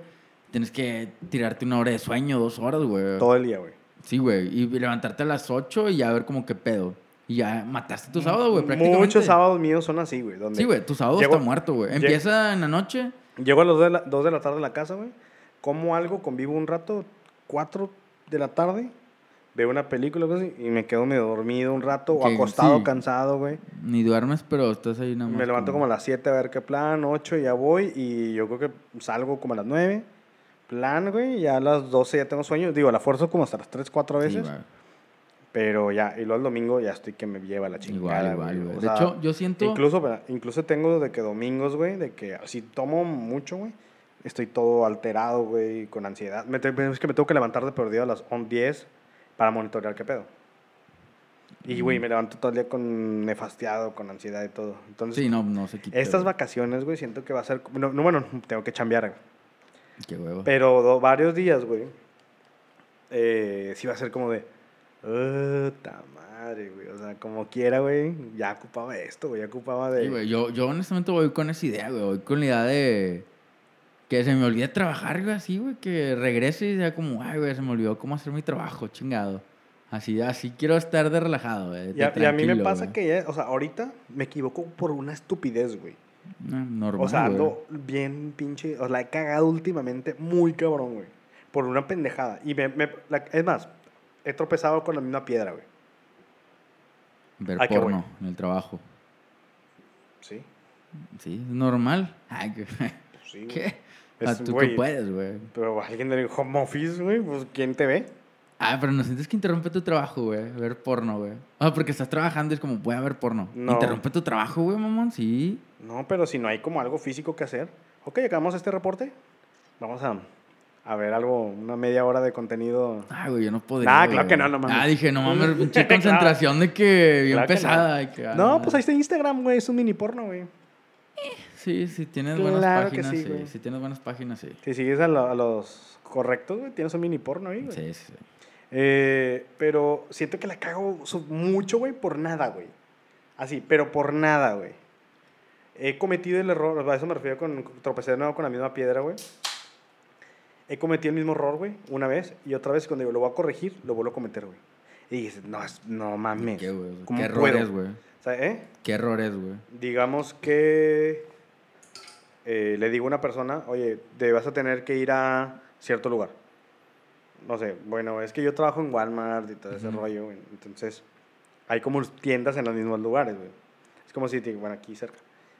tienes que tirarte una hora de sueño, dos horas, güey. Todo el día, güey. Sí, güey. Y levantarte a las ocho y ya ver como qué pedo. Y ya mataste tu sábado, güey, prácticamente. Muchos sábados míos son así, güey. Sí, güey, tu sábado Llego- está muerto, güey. Empieza en la noche. Llego a las 2 de la, dos de la tarde a la casa, güey. Como algo, convivo un rato, 4 de la tarde, veo una película así, y me quedo medio dormido un rato, o acostado, sí. cansado, güey. Ni duermes, pero estás ahí nada más. Me levanto como a las 7 a ver qué plan, 8 ya voy, y yo creo que salgo como a las 9. Plan, güey, ya a las 12 ya tengo sueño. Digo, la fuerzo como hasta las 3, 4 Sí, veces. güey. Pero ya, y luego el domingo ya estoy que me lleva la chingada. Igual, igual, güey. De sea, hecho, yo siento... Incluso, incluso tengo de que domingos, güey, de que si tomo mucho, güey, estoy todo alterado, güey, con ansiedad. Me es que me tengo que levantar de perdido a las 11, 10 para monitorear qué pedo. Y, güey, me levanto todo el día con nefastiado, con ansiedad y todo. Entonces, Sí, no, no se quita. estas güey. vacaciones, güey, siento que va a ser... No, no, bueno, tengo que chambear, güey. Qué huevo. Pero do- varios días, güey, eh, sí va a ser como de... Puta madre, güey. O sea, como quiera, güey. Ya ocupaba esto, güey. Ya ocupaba de. Sí, güey, yo, yo honestamente voy con esa idea, güey. Voy con la idea de que se me olvide trabajar, güey, así, güey. Que regrese y sea como, ay, güey, se me olvidó cómo hacer mi trabajo, chingado. Así, así quiero estar de relajado, güey. y, a, y a mí me pasa güey. que ya, o sea, ahorita me equivoco por una estupidez, güey. No, normal, O sea, güey. ando bien pinche. O sea, la he cagado últimamente muy cabrón, güey. Por una pendejada. Y me, me- la- es más, he tropezado con la misma piedra, güey. Ver ¿A qué porno en el trabajo. Sí. Sí, es normal. Ay, ¿qué? Pues sí. ¿Qué? Es, Ah, tú güey, que puedes, güey. Pero alguien del home office, güey, pues ¿quién te ve? Ah, pero no sientes que interrumpe tu trabajo, güey. Ver porno, güey. Ah, porque estás trabajando y es como, voy a ver porno. No. Interrumpe tu trabajo, güey, mamón, sí. No, pero si no hay como algo físico que hacer. Ok, acabamos este reporte. Vamos a, a ver algo, una media hora de contenido. Ah, güey, yo no podría. Güey. claro que no, no mames. Ah, dije, no mames, [LAUGHS] pinche concentración de que bien Claro que no. pesada. que, ah, No, pues ahí está Instagram, güey, es un mini porno, güey. Sí, sí, tienes buenas Claro páginas, sí. Sí, tienes buenas páginas, sí. Si sigues a, lo- a los correctos, güey, tienes un mini porno ahí, güey. Sí, sí, sí. Eh, pero siento que la cago mucho, güey, por nada, güey. Así, pero por nada, güey. He cometido el error, a eso me refiero con tropecé de nuevo con la misma piedra, güey. He cometido el mismo error, güey, una vez y otra vez cuando digo, lo voy a corregir, lo vuelvo a cometer, güey. Y dices, no, no mames. ¿Qué, güey? ¿Cómo ¿Qué errores, güey? ¿eh? ¿Qué errores, güey? Digamos que eh, le digo a una persona, oye, te vas a tener que ir a cierto lugar. No sé, bueno, es que yo trabajo en Walmart y todo ese Ujú. rollo, güey. Entonces, hay como tiendas en los mismos lugares, güey. Es como si, te, bueno, aquí cerca.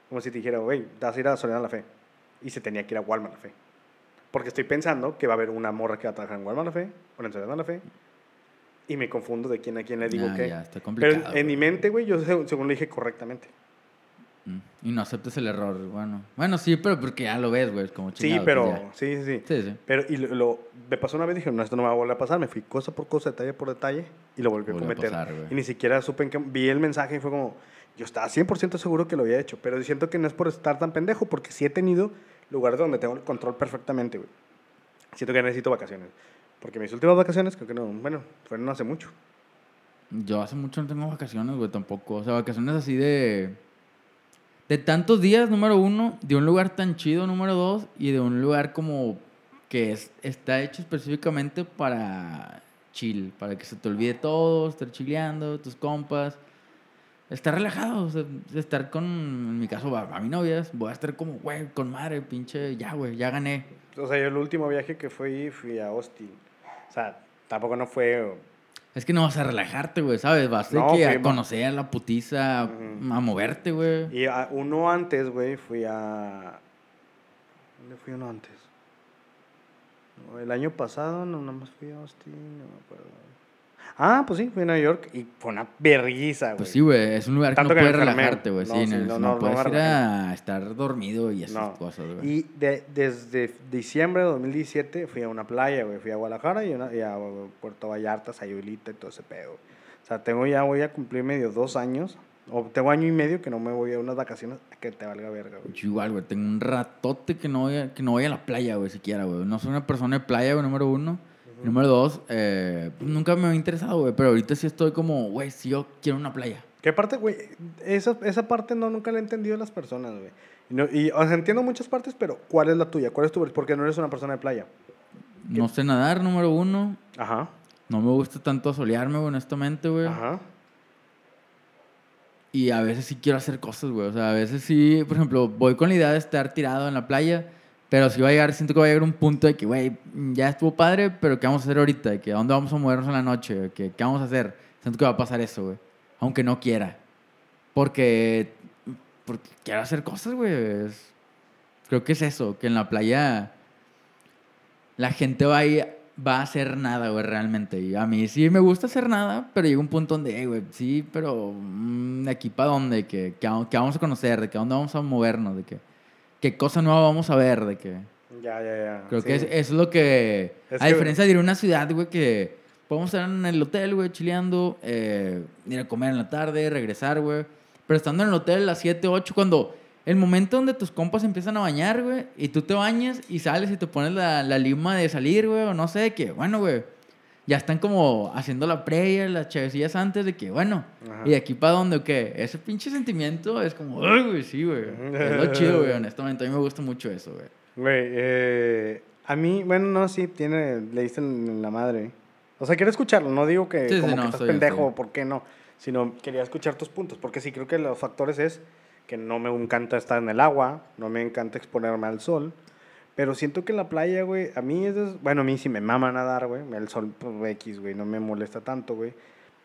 Como si te dijera, güey, vas a ir a Soriana La Fe. Y se tenía que ir a Walmart La Fe. Porque estoy pensando que va a haber una morra que va a trabajar en Fe o en La Fe. Y me confundo de quién a quién le digo Ah, qué. ya, está Pero complicado. en, en mi mente, güey, yo según, lo dije correctamente. Mm. Y no aceptes el error, bueno. Bueno, sí, pero porque ya lo ves, güey. Como Sí, chingado, pero, pues sí, sí, sí. Sí, sí. Pero, y lo, lo- me pasó una vez, dije, no, esto no me va a volver a pasar. Me fui cosa por cosa, detalle por detalle, y lo volví a Volvió a cometer. pasar, güey. y ni siquiera supe en qué, vi el mensaje y fue como, yo estaba 100% seguro que lo había hecho, pero siento que no es por estar tan pendejo, porque sí he tenido lugares donde tengo el control perfectamente, güey. Siento que necesito vacaciones. Porque mis últimas vacaciones, creo que no, bueno, fueron hace mucho. Yo hace mucho no tengo vacaciones, güey, tampoco. O sea, vacaciones así de. De tantos días, número uno, de un lugar tan chido, número dos, y de un lugar como que es, está hecho específicamente para chill, para que se te olvide todo, estar chileando, tus compas. Estar relajado, o sea, estar con, en mi caso, a, a mi novia, voy a estar como, güey, con madre, pinche, ya, güey, ya gané. O sea, yo el último viaje que fui, fui a Austin. O sea, tampoco no fue... Es que no vas a relajarte, güey, ¿sabes? Vas No, que a conocer a la putiza, a moverte, güey. Y a- uno antes, güey, fui a... ¿Dónde fui uno antes? El año pasado, no, nada más fui a Austin, no me acuerdo. Ah, pues sí, fui a Nueva York y fue una vergüenza, güey. Pues sí, güey, es un lugar que Tanto no que me puedes relajarte, güey. No, sí, no, no, no no, no puedes ir a estar dormido y esas No. cosas, güey. Y de- desde diciembre de 2017 fui a una playa, güey. Fui a Guadalajara y, una- y a Puerto Vallarta, Sayulita y todo ese pedo. O sea, tengo ya, voy a cumplir medio dos años. O tengo año y medio que no me voy a unas vacaciones que te valga verga, güey. Yo igual, güey, tengo un ratote que no voy a, que no voy a la playa, güey, siquiera, güey. No soy una persona de playa, güey, número uno. Número dos, eh, pues, nunca me ha interesado, güey, pero ahorita sí estoy como, güey, sí yo quiero una playa. ¿Qué parte, güey? Esa, esa parte no, nunca la he entendido las personas, güey. Y, no- y, o sea, entiendo muchas partes, pero ¿cuál es la tuya? ¿Cuál es tu...? Porque no eres una persona de playa. No sé nadar, número uno. Ajá. No me gusta tanto asolearme, güey, honestamente, güey. Ajá. Y a veces sí quiero hacer cosas, güey. O sea, a veces sí, por ejemplo, voy con la idea de estar tirado en la playa, pero sí va a llegar, siento que va a llegar un punto de que, güey, ya estuvo padre, pero ¿qué vamos a hacer ahorita? De que ¿a dónde vamos a movernos en la noche? ¿Qué, ¿Qué vamos a hacer? Siento que va a pasar eso, güey. Aunque no quiera. Porque, porque quiero hacer cosas, güey. Creo que es eso, que en la playa la gente va a, ir- va a hacer nada, güey, realmente. Y a mí sí me gusta hacer nada, pero llega un punto donde, "Ey, güey, sí, pero mm, ¿de aquí para dónde? ¿Qué, qué, qué vamos a conocer? ¿De qué dónde vamos a movernos? ¿De qué, qué cosa nueva vamos a ver? ¿De qué? Ya, ya, ya. Creo Sí. que es- es lo que... Es a que- diferencia de ir a una ciudad, güey, que podemos estar en el hotel, güey, chileando, eh, ir a comer en la tarde, regresar, güey. Pero estando en el hotel a las 7, 8, cuando... El momento donde tus compas empiezan a bañar, güey, y tú te bañas y sales y te pones la, la lima de salir, güey, o no sé, que, bueno, güey, ya están como haciendo la previa, las chavecillas antes de que, bueno, Ajá. ¿y de aquí para dónde o qué? Ese pinche sentimiento es como, ay, güey, sí, güey. Es lo [LAUGHS] chido, güey, honestamente. A mí me gusta mucho eso, güey. Güey, eh, a mí, bueno, no, sí, tiene, le diste en la madre. O sea, quiero escucharlo, no digo que Sí, sí, como no, que estás pendejo. ¿por qué no? Sino quería escuchar tus puntos, porque sí creo que los factores es que no me encanta estar en el agua, no me encanta exponerme al sol, pero siento que la playa, güey, a mí es, bueno, a mí sí me mama nadar, güey, el sol, pues, X, güey, no me molesta tanto, güey,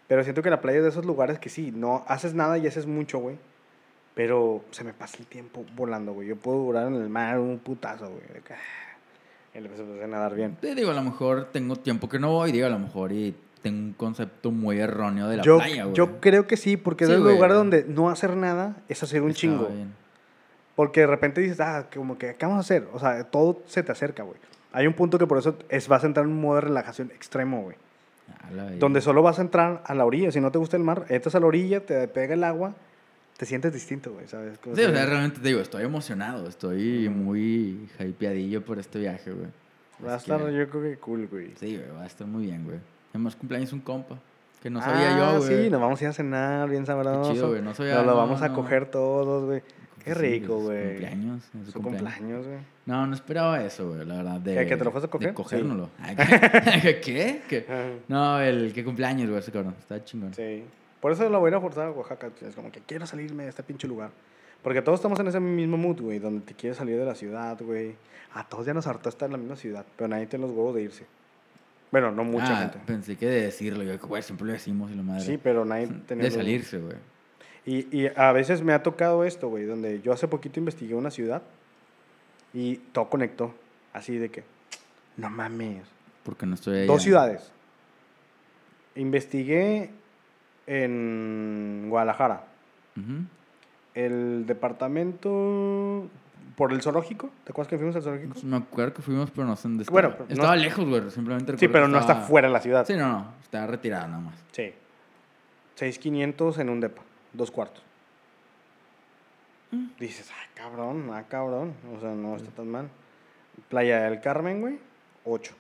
pero siento que la playa es de esos lugares que sí, no haces nada y haces mucho, güey, pero se me pasa el tiempo volando, güey, yo puedo durar en el mar un putazo, güey, ah, y le empecé a nadar bien. Te digo, a lo mejor tengo tiempo que no voy, digo, a lo mejor y tengo un concepto muy erróneo de la yo, playa, güey. yo creo que sí, porque Sí, es el lugar donde no hacer nada es hacer un Está chingo. bien. Porque de repente dices, ah, como que, ¿qué vamos a hacer? O sea, todo se te acerca, güey. Hay un punto que por eso es, vas a entrar en un modo de relajación extremo, güey. Donde solo vas a entrar a la orilla. Si no te gusta el mar, entras a la orilla, te pega el agua, te sientes distinto, güey, ¿sabes? Como Sí, o sea, realmente te digo, estoy emocionado, estoy muy hypeadillo por este viaje, güey. Va a estar, que- yo creo que cool, güey. Sí, güey, va a estar muy bien, güey. Además, cumpleaños un compa, que no sabía ah, yo, güey. sí, nos vamos a ir a cenar bien sabroso. chido, güey, no sabía- Nos lo no, vamos a no. coger todos, güey. Qué Sí, rico, güey. cumpleaños, es su Su cumpleaños. cumpleaños, güey. No, no esperaba eso, güey, la verdad. De, ¿Que- que te lo fuiste a coger? De cogérnoslo. Ay, [LAUGHS] ¿Qué? ¿Qué? No, el que cumpleaños, güey, ese cabrón. Está chingón. Sí. Por eso lo voy a ir a forzar a Oaxaca. Es como que quiero salirme de este pinche lugar. Porque todos estamos en ese mismo mood, güey, donde te quieres salir de la ciudad, güey. A todos ya nos hartó estar en la misma ciudad, pero nadie tiene los huevos de irse. Bueno, no mucha Ah, gente. Pensé que de decirlo, yo, güey, siempre lo decimos y la madre. Sí, pero nadie [LAUGHS] tenía de los- salirse, güey. Y, y a veces me ha tocado esto, güey, donde yo hace poquito investigué una ciudad y todo conectó. Así de que, no mames. Porque no estoy ahí. Dos ciudades. Investigué en Guadalajara. El departamento por el zoológico. ¿Te acuerdas que fuimos al zoológico? Me acuerdo que fuimos, pero no sé dónde Bueno, estaba. pero no estaba es- lejos, güey. Simplemente Sí, pero no está estaba- fuera de la ciudad. Sí, no, no. Estaba retirado nada más. Sí. 6,500 en un depa. Dos cuartos. Mm. Dices, ah, cabrón, ah, cabrón. O sea, no está tan mal. Playa del Carmen, güey, 8.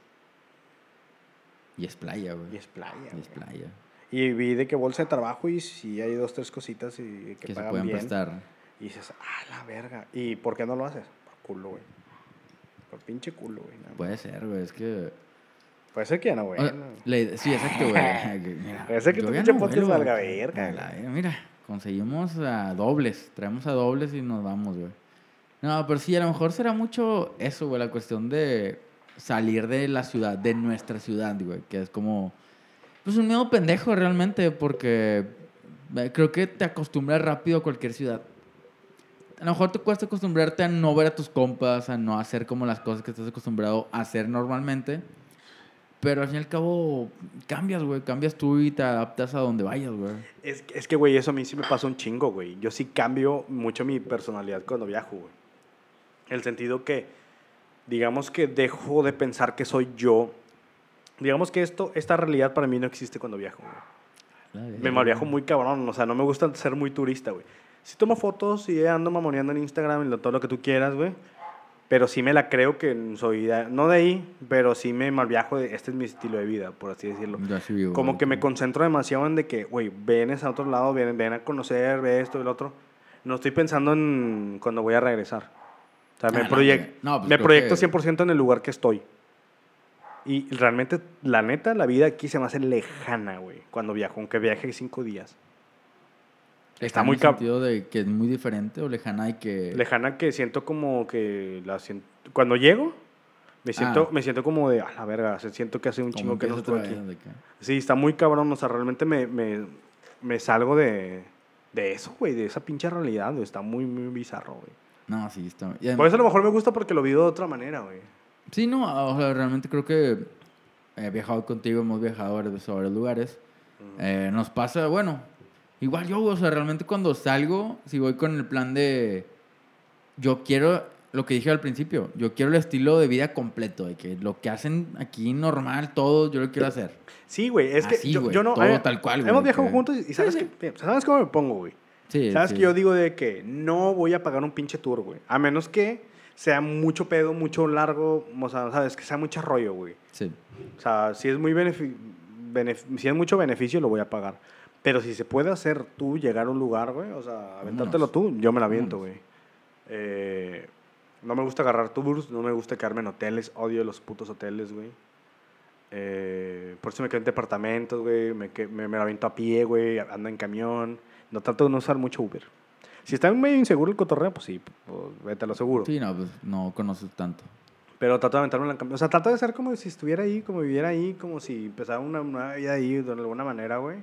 Y es playa, güey. Y es playa. Y es güey. playa. Y vi de que bolsa de trabajo y sí hay dos, tres cositas y que, Que se pagan pueden bien. prestar. Y dices, ah, la verga. ¿Y por qué no lo haces? Por culo, güey. Por pinche culo, güey. Puede ser, güey. Es que. Puede ser que ya no, güey. O sea, sí, exacto, güey. [LAUGHS] Puede ser que tu pinche podcast valga verga, Mira, conseguimos a dobles. Traemos a dobles y nos vamos, güey. No, pero sí, a lo mejor será mucho eso, güey. La cuestión de salir de la ciudad, de nuestra ciudad, güey. Que es como. Pues un miedo pendejo realmente, porque eh, creo que te acostumbras rápido a cualquier ciudad. A lo mejor te cuesta acostumbrarte a no ver a tus compas, a no hacer como las cosas que estás acostumbrado a hacer normalmente. Pero al fin y al cabo, cambias, güey. Cambias tú y te adaptas a donde vayas, güey. Es, es que, güey, eso a mí sí me pasa un chingo, güey. Yo sí cambio mucho mi personalidad cuando viajo, güey. El sentido que, digamos que dejo de pensar que soy yo. Digamos que esto, esta realidad para mí no existe cuando viajo, güey. Me malviajo muy cabrón, o sea, no me gusta ser muy turista, güey. Sí tomo fotos y ando mamoneando en Instagram y todo lo que tú quieras, güey. Pero sí me la creo que soy, de- no de ahí, pero sí me malviajo de, este es mi estilo de vida, por así decirlo. Así vivo, Como que me concentro demasiado en de que, güey, vienes a otro lado, ven, ven a conocer, ve esto lo otro. No estoy pensando en cuando voy a regresar. O sea, me, Ah, no, proyec- güey. No, pues me proyecto que- 100% en el lugar que estoy. Y realmente, la neta, la vida aquí se me hace lejana, güey, cuando viajo, aunque viaje cinco días. Está Lejana muy en el sentido de que es muy diferente o lejana y que... Lejana que siento como que la sien- cuando llego, me siento, Ah. me siento como de, a la verga, siento que hace un chingo que no estoy aquí. Sí, está muy cabrón. O sea, realmente me, me, me salgo de, de eso, güey, de esa pinche realidad, güey. Está muy, muy bizarro, güey. No, sí, está... y adem- Por eso a lo mejor me gusta porque lo vivo de otra manera, güey. Sí, no, o sea, realmente creo que he viajado contigo, hemos viajado a varios, a varios lugares. Eh, nos pasa, bueno, igual yo, o sea, realmente cuando salgo, si voy con el plan de, yo quiero, lo que dije al principio, yo quiero el estilo de vida completo, de que lo que hacen aquí normal, todo, yo lo quiero hacer. Sí, güey, es que Así, yo, güey, yo no... todo eh, tal cual, Hemos güey, viajado que- juntos y sabes, Sí, que, ¿sabes cómo me pongo, güey? Sí, Sabes que yo digo de que no voy a pagar un pinche tour, güey. A menos que sea mucho pedo, mucho largo, o sea, ¿sabes? Que sea mucho rollo, güey. Sí. O sea, si es, muy benefi- benef- si es mucho beneficio, lo voy a pagar. Pero si se puede hacer tú llegar a un lugar, güey, o sea, aventártelo tú, yo me la aviento, güey. Eh, no me gusta agarrar tours, no me gusta quedarme en hoteles, odio los putos hoteles, güey. Eh, por eso me quedo en departamentos, güey, me, me, me la aviento a pie, güey, ando en camión. No trato de no usar mucho Uber. Si está medio inseguro el cotorreo, pues sí, pues vete a lo seguro. Sí, no, pues no conoces tanto. Pero trato de aventarme en la cam- O sea, trato de ser como si estuviera ahí, como viviera ahí, como si empezara una nueva vida ahí de alguna manera, güey.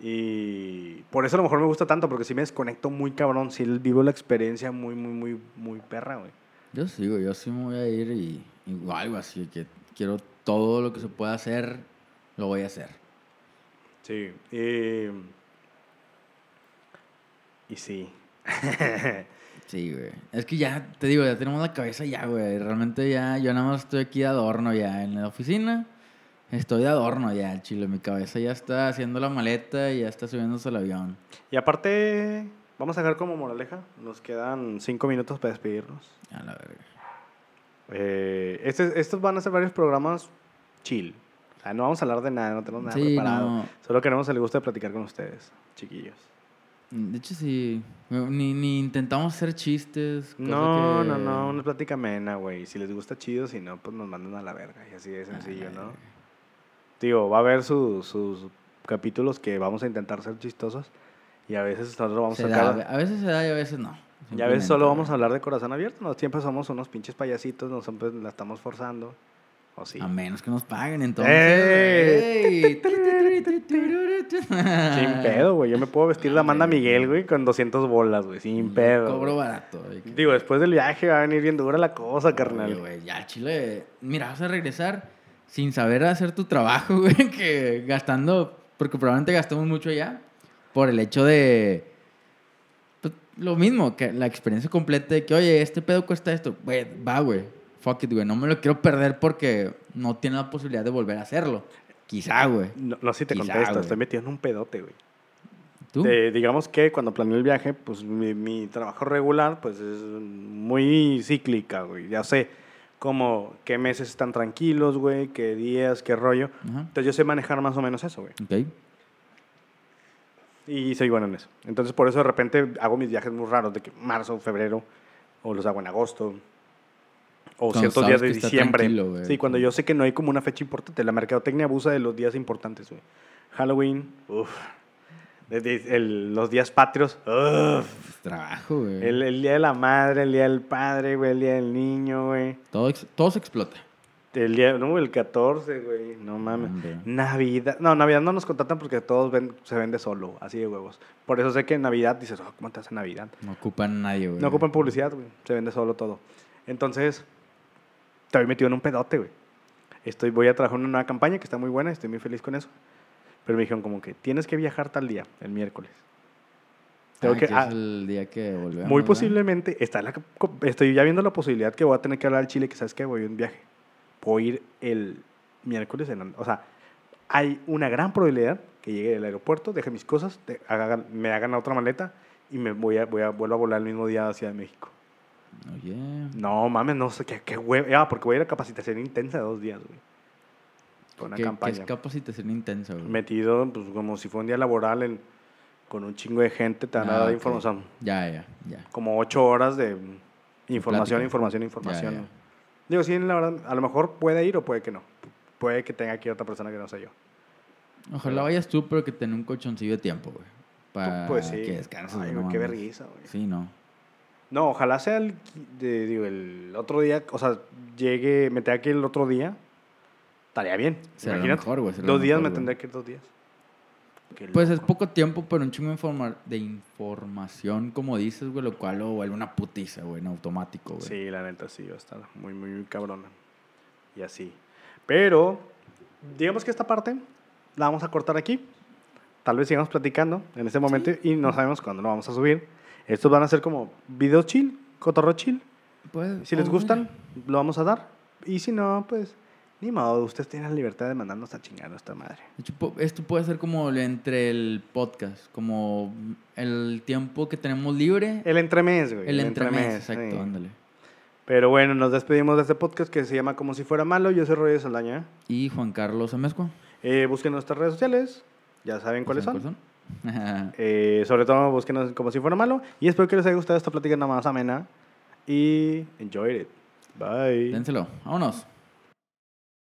Y por eso a lo mejor me gusta tanto, porque sí me desconecto muy cabrón, sí vivo la experiencia muy, muy, muy, muy perra, güey. Yo sí, güey, yo sí me voy a ir y güey, así que quiero todo lo que se pueda hacer, lo voy a hacer. Sí. Y, y sí. [LAUGHS] Sí, güey. Es que ya, te digo, ya tenemos la cabeza ya, güey. Realmente ya, yo nada más estoy aquí de adorno ya en la oficina. Estoy de adorno ya, chile. Mi cabeza ya está haciendo la maleta y ya está subiéndose al avión. y aparte, vamos a dejar como moraleja. Nos quedan cinco minutos para despedirnos. A la verga. Eh, este- estos van a ser varios programas chill. O sea, no vamos a hablar de nada, no tenemos nada Sí, preparado. no. Solo queremos que les guste platicar con ustedes, chiquillos. De hecho, sí. Ni, ni intentamos hacer chistes. No, que- no, no, una plática amena, güey. Si les gusta chido, si no, pues nos mandan a la verga. Y así de sencillo, Ay, ¿no? Digo, va a haber su- sus capítulos que vamos a intentar ser chistosos. Y a veces nosotros vamos Se a da, sacar... a veces se da y a veces no. Y a veces solo vamos a hablar de corazón abierto. No, siempre somos unos pinches payasitos, no siempre la estamos forzando. O sí. A menos que nos paguen, entonces. ¡Ey! ¡Ey! Sin pedo, güey. Yo me puedo vestir de Amanda Miguel, güey, con 200 bolas, güey. Sin pedo. Cobro barato. güey, Digo, después del viaje va a venir bien dura la cosa, carnal. güey, ya, Chile. Mira, vas a regresar sin saber hacer tu trabajo, [LAUGHS] güey, que gastando, porque probablemente gastamos mucho allá, por el hecho de. pues, lo mismo, que la experiencia completa de que, oye, este pedo cuesta esto. Güey, va, güey. Fuck it, güey. No me lo quiero perder porque no tiene la posibilidad de volver a hacerlo. Quizá, güey. No, no sé si te Quizá, contesto, estoy metido en un pedote, güey. ¿Tú? Eh, digamos que cuando planeé el viaje, pues mi, mi trabajo regular, pues es muy cíclica, güey. Ya sé como qué meses están tranquilos, güey, qué días, qué rollo. Ajá. Entonces yo sé manejar más o menos eso, güey. Ok. Y soy bueno en eso. Entonces por eso de repente hago mis viajes muy raros, de que marzo, febrero, o los hago en agosto. O Cuando ciertos días de diciembre. sí, cuando yo sé que no hay como una fecha importante. La mercadotecnia abusa de los días importantes, güey. Halloween, uff. Los días patrios, uff. Es trabajo, güey. El, el día de la madre, el día del padre, güey, el día del niño, güey. Todo, ex- todo se explota. El día, no, el 14, güey, no mames. Navidad, no, Navidad no nos contratan porque todos ven- se vende solo, así de huevos. Por eso sé que en Navidad dices, oh, ¿cómo te hace Navidad? No ocupan nadie, güey. No ocupan publicidad, güey, se vende solo todo. Entonces, estoy metido en un pedote, güey. Estoy, voy a trabajar en una nueva campaña que está muy buena, estoy muy feliz con eso. Pero me dijeron como que tienes que viajar tal día, el miércoles. Tengo Ah, que, que ah, el día que volvemos. muy posiblemente, está la, estoy ya viendo la posibilidad que voy a tener que hablar al Chile, que sabes que voy a un viaje. Puedo ir el miércoles, en o sea, hay una gran probabilidad que llegue del aeropuerto, deje mis cosas, me hagan otra maleta y me voy a, voy a, vuelvo a volar el mismo día hacia México. Oye. No, mames, no sé, qué, qué Ah, porque voy a ir a capacitación intensa de dos días, güey. Una ¿Qué, qué campaña. es capacitación intensa, güey? Metido, pues, como si fuera un día laboral en- con un chingo de gente, te van a Ah, dar información. Ya, ya, ya. Como ocho horas de información, plática. información, Ya, información. ya. Digo, sí, la verdad, a lo mejor puede ir o puede que no. Puede que tenga aquí otra persona que no sé yo. Ojalá vayas tú, pero que tenga un colchoncillo de tiempo, güey. Para pues sí. que descanses, Ay, no qué vergüenza, güey. Sí, no. No, ojalá sea el, de- digo, el otro día, o sea, llegue, me tenga que ir el otro día, estaría bien. Será Imagínate, mejor, será lo dos días mejor, me tendré que ir dos días. Qué Pues es poco tiempo, pero un chingo de, informa- de información, como dices, güey, lo cual lo vuelve una putiza, güey, en automático, güey. Sí, la neta sí, va a estar muy, muy, muy cabrona. Y así. Pero, digamos que esta parte la vamos a cortar aquí. Tal vez sigamos platicando en este momento y no sabemos cuándo lo vamos a subir. Estos van a ser como video chill, cotorro chill. Pues, Si les gustan, lo vamos a dar. Y si no, pues, ni modo. Ustedes tienen la libertad de mandarnos a chingar a nuestra madre. Esto puede ser como el- entre el podcast, como el tiempo que tenemos libre, El entremés, güey. el entremés, exacto, sí. ándale. Pero bueno, nos despedimos de este podcast que se llama Como si fuera malo. Yo soy Roger Saldaña. Y Juan Carlos Amezco. Eh, busquen nuestras redes sociales. Ya saben cuáles ¿Saben son. [LAUGHS] Eh, sobre todo, búsquenos como si fuera malo. Y espero que les haya gustado esta plática nada más amena. Y enjoy it. Bye. Dénselo. Vámonos.